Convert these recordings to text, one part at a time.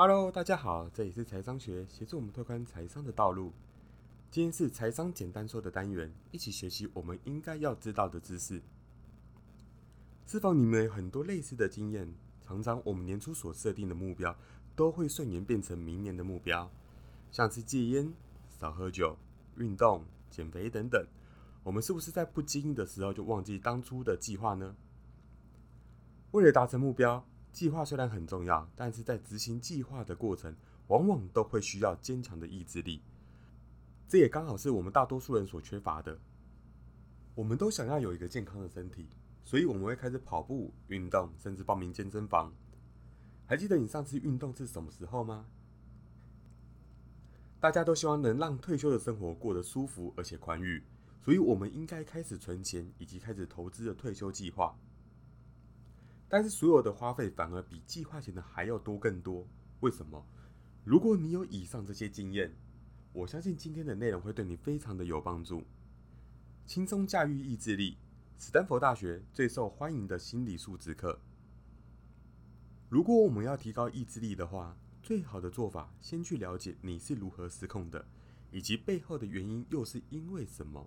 Hello，大家好，这里是财商学，协助我们拓宽财商的道路。今天是财商简单说的单元，一起学习我们应该要知道的知识。是否你们有很多类似的经验？常常我们年初所设定的目标，都会瞬间变成明年的目标，像是戒烟、少喝酒、运动、减肥等等。我们是不是在不经意的时候就忘记当初的计划呢？为了达成目标，计划虽然很重要，但是在执行计划的过程，往往都会需要坚强的意志力。这也刚好是我们大多数人所缺乏的。我们都想要有一个健康的身体，所以我们会开始跑步、运动，甚至报名健身房。还记得你上次运动是什么时候吗？大家都希望能让退休的生活过得舒服而且宽裕，所以我们应该开始存钱，以及开始投资的退休计划。但是所有的花费反而比计划前的还要多更多，为什么？如果你有以上这些经验，我相信今天的内容会对你非常的有帮助。轻松驾驭意志力，斯坦福大学最受欢迎的心理素质课。如果我们要提高意志力的话，最好的做法先去了解你是如何失控的，以及背后的原因又是因为什么。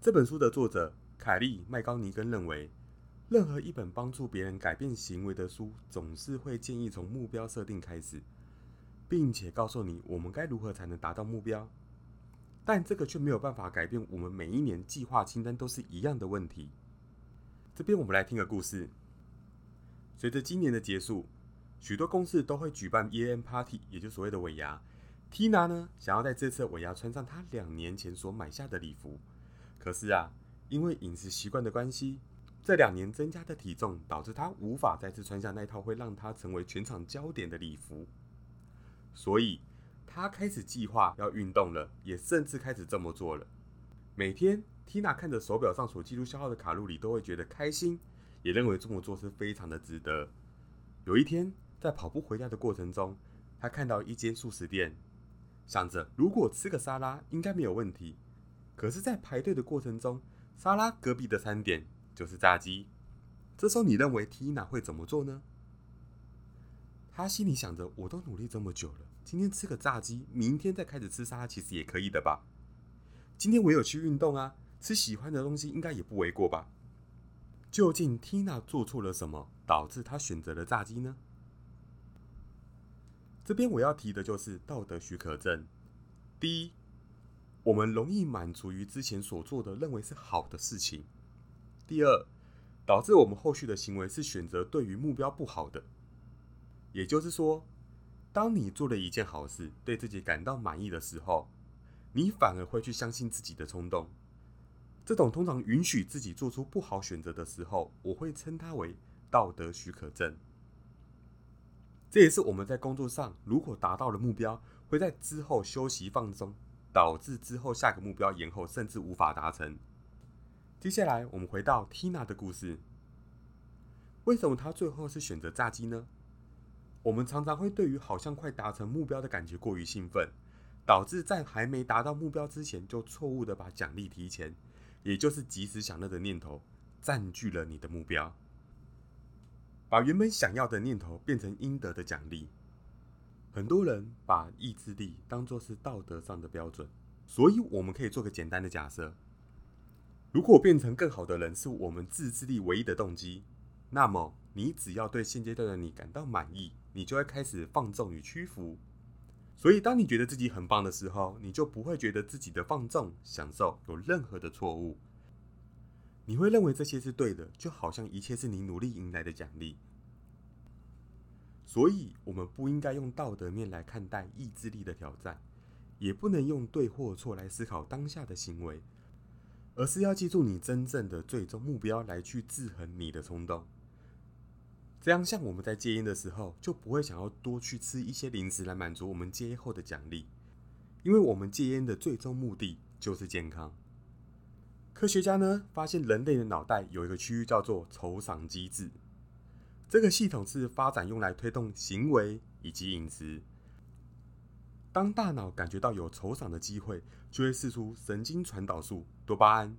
这本书的作者凯利麦高尼根认为。任何一本帮助别人改变行为的书，总是会建议从目标设定开始，并且告诉你我们该如何才能达到目标。但这个却没有办法改变我们每一年计划清单都是一样的问题。这边我们来听个故事。随着今年的结束，许多公司都会举办 an party，也就是所谓的尾牙。Tina 呢，想要在这次尾牙穿上她两年前所买下的礼服，可是啊，因为饮食习惯的关系。这两年增加的体重，导致他无法再次穿上那套会让他成为全场焦点的礼服，所以他开始计划要运动了，也甚至开始这么做了。每天，Tina 看着手表上所记录消耗的卡路里，都会觉得开心，也认为这么做是非常的值得。有一天，在跑步回家的过程中，他看到一间素食店，想着如果吃个沙拉应该没有问题。可是，在排队的过程中，沙拉隔壁的餐点。就是炸鸡。这时候，你认为 Tina 会怎么做呢？他心里想着：“我都努力这么久了，今天吃个炸鸡，明天再开始吃沙拉，其实也可以的吧？今天我有去运动啊，吃喜欢的东西应该也不为过吧？”究竟 Tina 做错了什么，导致他选择了炸鸡呢？这边我要提的就是道德许可证。第一，我们容易满足于之前所做的认为是好的事情。第二，导致我们后续的行为是选择对于目标不好的。也就是说，当你做了一件好事，对自己感到满意的时候，你反而会去相信自己的冲动。这种通常允许自己做出不好选择的时候，我会称它为道德许可证。这也是我们在工作上如果达到了目标，会在之后休息放松，导致之后下个目标延后，甚至无法达成。接下来，我们回到 Tina 的故事。为什么她最后是选择炸鸡呢？我们常常会对于好像快达成目标的感觉过于兴奋，导致在还没达到目标之前，就错误的把奖励提前，也就是及时享乐的念头占据了你的目标，把原本想要的念头变成应得的奖励。很多人把意志力当作是道德上的标准，所以我们可以做个简单的假设。如果变成更好的人是我们自制力唯一的动机，那么你只要对现阶段的你感到满意，你就会开始放纵与屈服。所以，当你觉得自己很棒的时候，你就不会觉得自己的放纵享受有任何的错误。你会认为这些是对的，就好像一切是你努力迎来的奖励。所以，我们不应该用道德面来看待意志力的挑战，也不能用对或错来思考当下的行为。而是要记住你真正的最终目标，来去制衡你的冲动。这样，像我们在戒烟的时候，就不会想要多去吃一些零食来满足我们戒烟后的奖励，因为我们戒烟的最终目的就是健康。科学家呢发现，人类的脑袋有一个区域叫做酬赏机制，这个系统是发展用来推动行为以及饮食。当大脑感觉到有酬赏的机会，就会释出神经传导素多巴胺，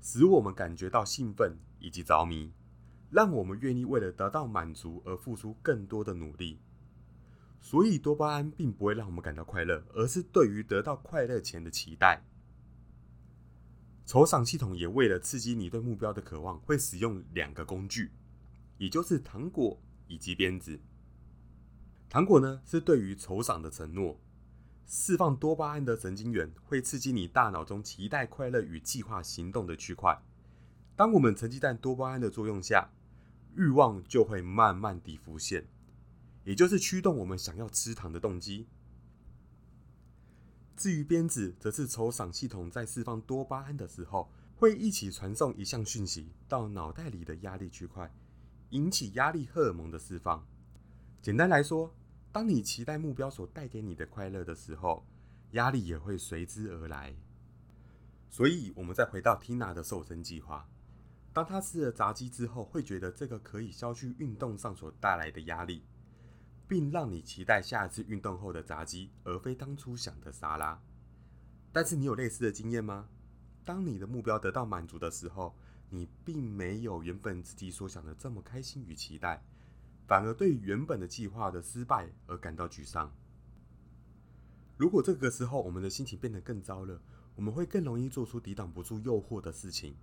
使我们感觉到兴奋以及着迷，让我们愿意为了得到满足而付出更多的努力。所以多巴胺并不会让我们感到快乐，而是对于得到快乐前的期待。酬赏系统也为了刺激你对目标的渴望，会使用两个工具，也就是糖果以及鞭子。糖果呢，是对于酬赏的承诺。释放多巴胺的神经元会刺激你大脑中期待快乐与计划行动的区块。当我们沉浸在多巴胺的作用下，欲望就会慢慢地浮现，也就是驱动我们想要吃糖的动机。至于鞭子，则是酬赏系统在释放多巴胺的时候，会一起传送一项讯息到脑袋里的压力区块，引起压力荷尔蒙的释放。简单来说，当你期待目标所带给你的快乐的时候，压力也会随之而来。所以，我们再回到 Tina 的瘦身计划。当他吃了炸鸡之后，会觉得这个可以消去运动上所带来的压力，并让你期待下一次运动后的炸鸡，而非当初想的沙拉。但是，你有类似的经验吗？当你的目标得到满足的时候，你并没有原本自己所想的这么开心与期待。反而对原本的计划的失败而感到沮丧。如果这个时候我们的心情变得更糟了，我们会更容易做出抵挡不住诱惑的事情。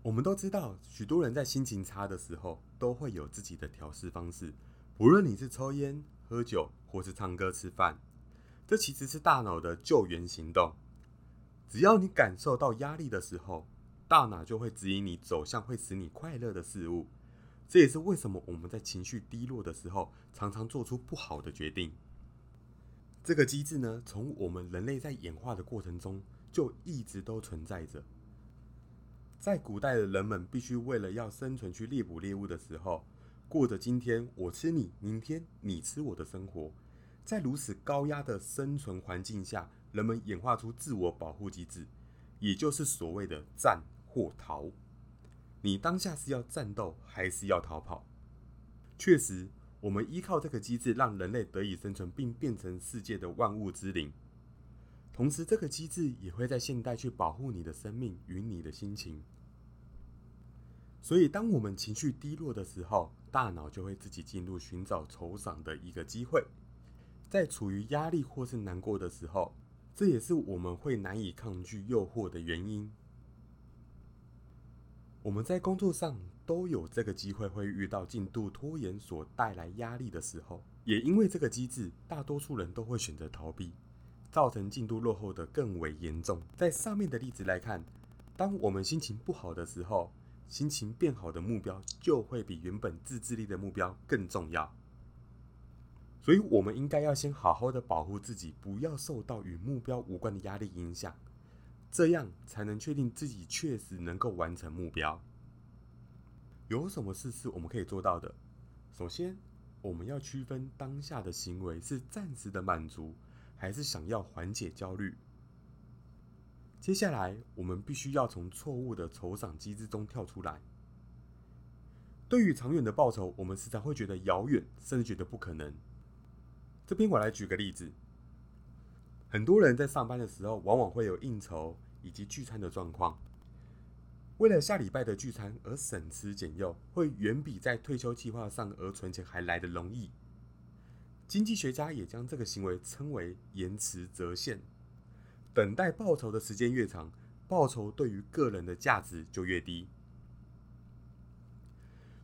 我们都知道，许多人在心情差的时候都会有自己的调试方式，不论你是抽烟、喝酒，或是唱歌、吃饭，这其实是大脑的救援行动。只要你感受到压力的时候，大脑就会指引你走向会使你快乐的事物。这也是为什么我们在情绪低落的时候，常常做出不好的决定。这个机制呢，从我们人类在演化的过程中就一直都存在着。在古代的人们必须为了要生存去猎捕猎物的时候，过着今天我吃你，明天你吃我的生活。在如此高压的生存环境下，人们演化出自我保护机制，也就是所谓的战或逃。你当下是要战斗还是要逃跑？确实，我们依靠这个机制让人类得以生存，并变成世界的万物之灵。同时，这个机制也会在现代去保护你的生命与你的心情。所以，当我们情绪低落的时候，大脑就会自己进入寻找酬赏的一个机会。在处于压力或是难过的时候，这也是我们会难以抗拒诱惑的原因。我们在工作上都有这个机会，会遇到进度拖延所带来压力的时候，也因为这个机制，大多数人都会选择逃避，造成进度落后的更为严重。在上面的例子来看，当我们心情不好的时候，心情变好的目标就会比原本自制力的目标更重要。所以，我们应该要先好好的保护自己，不要受到与目标无关的压力影响。这样才能确定自己确实能够完成目标。有什么事是我们可以做到的？首先，我们要区分当下的行为是暂时的满足，还是想要缓解焦虑。接下来，我们必须要从错误的酬赏机制中跳出来。对于长远的报酬，我们时常会觉得遥远，甚至觉得不可能。这边我来举个例子。很多人在上班的时候，往往会有应酬以及聚餐的状况。为了下礼拜的聚餐而省吃俭用，会远比在退休计划上而存钱还来得容易。经济学家也将这个行为称为延迟折现。等待报酬的时间越长，报酬对于个人的价值就越低。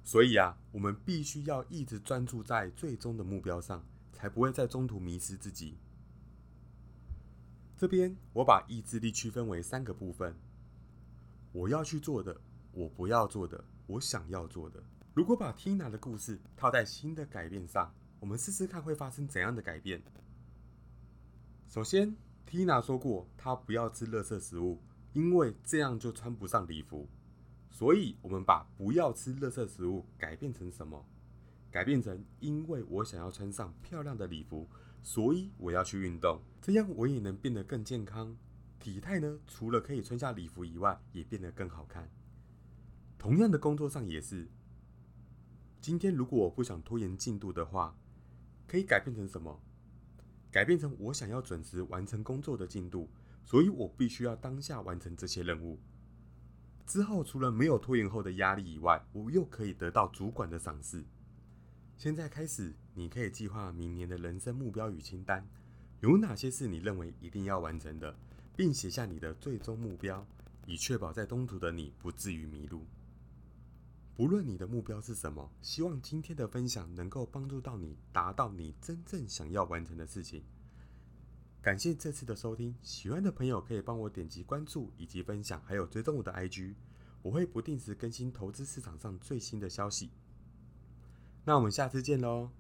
所以啊，我们必须要一直专注在最终的目标上，才不会在中途迷失自己。这边我把意志力区分为三个部分：我要去做的，我不要做的，我想要做的。如果把 Tina 的故事套在新的改变上，我们试试看会发生怎样的改变。首先，Tina 说过她不要吃垃圾食物，因为这样就穿不上礼服。所以，我们把不要吃垃圾食物改变成什么？改变成因为我想要穿上漂亮的礼服。所以我要去运动，这样我也能变得更健康。体态呢，除了可以穿下礼服以外，也变得更好看。同样的工作上也是。今天如果我不想拖延进度的话，可以改变成什么？改变成我想要准时完成工作的进度，所以我必须要当下完成这些任务。之后除了没有拖延后的压力以外，我又可以得到主管的赏识。现在开始，你可以计划明年的人生目标与清单，有哪些是你认为一定要完成的，并写下你的最终目标，以确保在中途的你不至于迷路。不论你的目标是什么，希望今天的分享能够帮助到你，达到你真正想要完成的事情。感谢这次的收听，喜欢的朋友可以帮我点击关注以及分享，还有追踪我的 IG，我会不定时更新投资市场上最新的消息。那我们下次见喽。